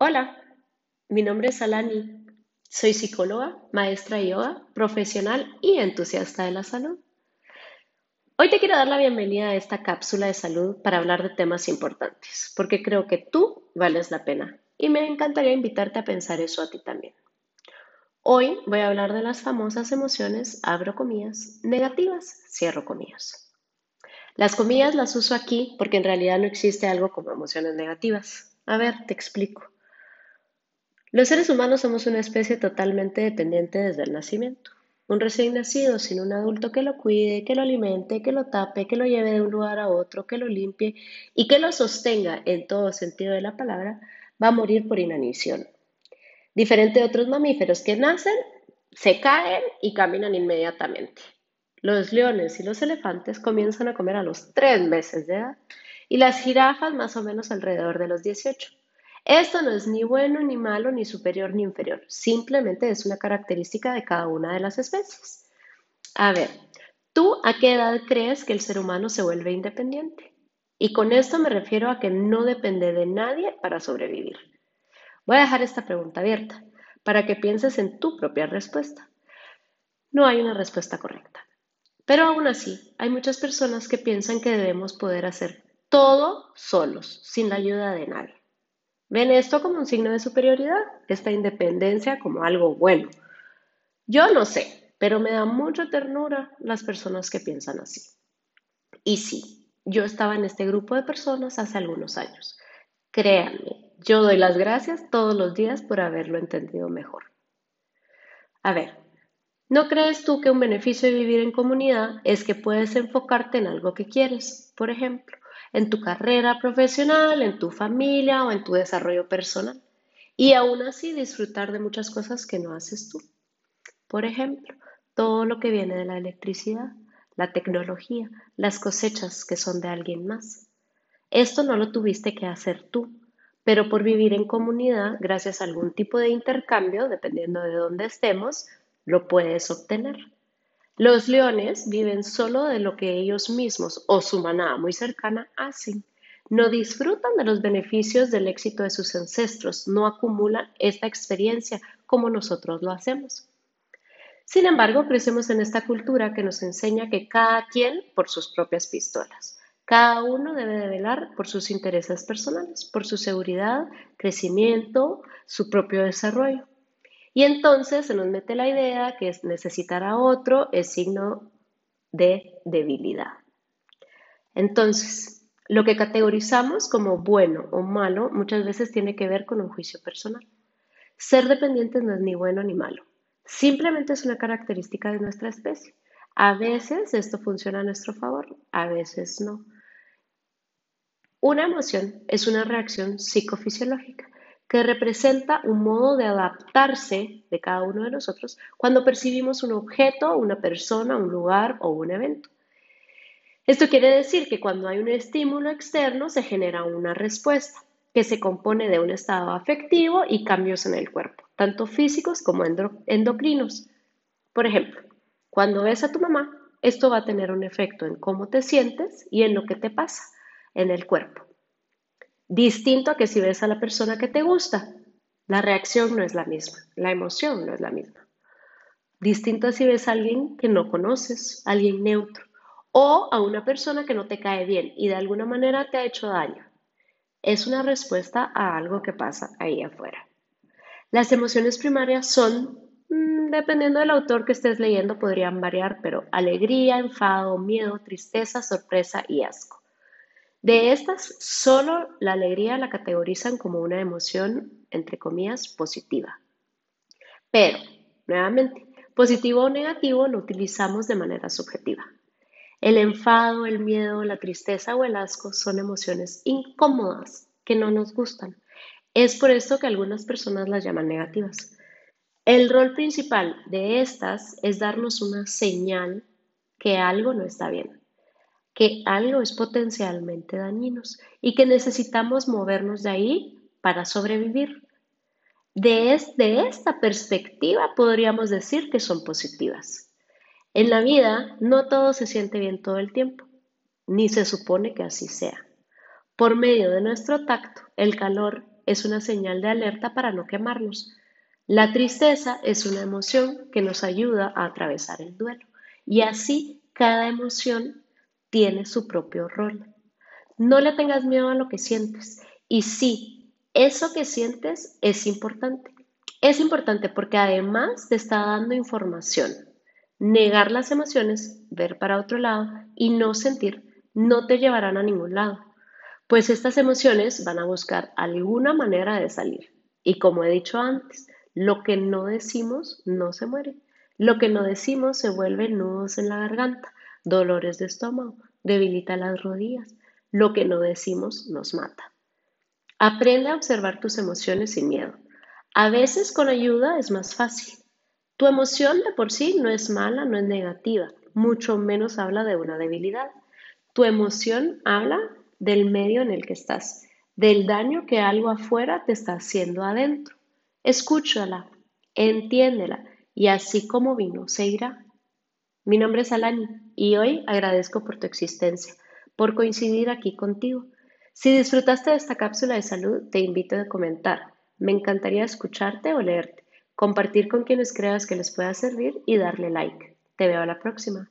Hola, mi nombre es Alani. Soy psicóloga, maestra de yoga, profesional y entusiasta de la salud. Hoy te quiero dar la bienvenida a esta cápsula de salud para hablar de temas importantes, porque creo que tú vales la pena y me encantaría invitarte a pensar eso a ti también. Hoy voy a hablar de las famosas emociones, abro comillas, negativas, cierro comillas. Las comillas las uso aquí porque en realidad no existe algo como emociones negativas. A ver, te explico. Los seres humanos somos una especie totalmente dependiente desde el nacimiento. Un recién nacido sin un adulto que lo cuide, que lo alimente, que lo tape, que lo lleve de un lugar a otro, que lo limpie y que lo sostenga en todo sentido de la palabra, va a morir por inanición. Diferente de otros mamíferos que nacen, se caen y caminan inmediatamente. Los leones y los elefantes comienzan a comer a los tres meses de edad y las jirafas más o menos alrededor de los 18. Esto no es ni bueno ni malo, ni superior ni inferior, simplemente es una característica de cada una de las especies. A ver, ¿tú a qué edad crees que el ser humano se vuelve independiente? Y con esto me refiero a que no depende de nadie para sobrevivir. Voy a dejar esta pregunta abierta para que pienses en tu propia respuesta. No hay una respuesta correcta. Pero aún así, hay muchas personas que piensan que debemos poder hacer todo solos, sin la ayuda de nadie. Ven esto como un signo de superioridad, esta independencia como algo bueno. Yo no sé, pero me da mucha ternura las personas que piensan así. Y sí, yo estaba en este grupo de personas hace algunos años. Créanme, yo doy las gracias todos los días por haberlo entendido mejor. A ver, ¿no crees tú que un beneficio de vivir en comunidad es que puedes enfocarte en algo que quieres? Por ejemplo, en tu carrera profesional, en tu familia o en tu desarrollo personal. Y aún así disfrutar de muchas cosas que no haces tú. Por ejemplo, todo lo que viene de la electricidad, la tecnología, las cosechas que son de alguien más. Esto no lo tuviste que hacer tú, pero por vivir en comunidad, gracias a algún tipo de intercambio, dependiendo de dónde estemos, lo puedes obtener. Los leones viven solo de lo que ellos mismos o su manada muy cercana hacen. No disfrutan de los beneficios del éxito de sus ancestros, no acumulan esta experiencia como nosotros lo hacemos. Sin embargo, crecemos en esta cultura que nos enseña que cada quien por sus propias pistolas. Cada uno debe de velar por sus intereses personales, por su seguridad, crecimiento, su propio desarrollo. Y entonces se nos mete la idea que necesitar a otro es signo de debilidad. Entonces, lo que categorizamos como bueno o malo muchas veces tiene que ver con un juicio personal. Ser dependientes no es ni bueno ni malo, simplemente es una característica de nuestra especie. A veces esto funciona a nuestro favor, a veces no. Una emoción es una reacción psicofisiológica que representa un modo de adaptarse de cada uno de nosotros cuando percibimos un objeto, una persona, un lugar o un evento. Esto quiere decir que cuando hay un estímulo externo se genera una respuesta que se compone de un estado afectivo y cambios en el cuerpo, tanto físicos como endocrinos. Por ejemplo, cuando ves a tu mamá, esto va a tener un efecto en cómo te sientes y en lo que te pasa en el cuerpo. Distinto a que si ves a la persona que te gusta, la reacción no es la misma, la emoción no es la misma. Distinto a si ves a alguien que no conoces, alguien neutro, o a una persona que no te cae bien y de alguna manera te ha hecho daño. Es una respuesta a algo que pasa ahí afuera. Las emociones primarias son, mm, dependiendo del autor que estés leyendo, podrían variar, pero alegría, enfado, miedo, tristeza, sorpresa y asco. De estas, solo la alegría la categorizan como una emoción, entre comillas, positiva. Pero, nuevamente, positivo o negativo lo utilizamos de manera subjetiva. El enfado, el miedo, la tristeza o el asco son emociones incómodas que no nos gustan. Es por esto que algunas personas las llaman negativas. El rol principal de estas es darnos una señal que algo no está bien que algo es potencialmente dañino y que necesitamos movernos de ahí para sobrevivir. Desde esta perspectiva podríamos decir que son positivas. En la vida no todo se siente bien todo el tiempo, ni se supone que así sea. Por medio de nuestro tacto, el calor, es una señal de alerta para no quemarnos. La tristeza es una emoción que nos ayuda a atravesar el duelo y así cada emoción tiene su propio rol. No le tengas miedo a lo que sientes y sí, eso que sientes es importante. Es importante porque además te está dando información. Negar las emociones, ver para otro lado y no sentir no te llevarán a ningún lado, pues estas emociones van a buscar alguna manera de salir. Y como he dicho antes, lo que no decimos no se muere. Lo que no decimos se vuelve nudos en la garganta, dolores de estómago, debilita las rodillas. Lo que no decimos nos mata. Aprende a observar tus emociones sin miedo. A veces con ayuda es más fácil. Tu emoción de por sí no es mala, no es negativa, mucho menos habla de una debilidad. Tu emoción habla del medio en el que estás, del daño que algo afuera te está haciendo adentro. Escúchala, entiéndela y así como vino, se irá. Mi nombre es Alani y hoy agradezco por tu existencia, por coincidir aquí contigo. Si disfrutaste de esta cápsula de salud, te invito a comentar. Me encantaría escucharte o leerte, compartir con quienes creas que les pueda servir y darle like. Te veo a la próxima.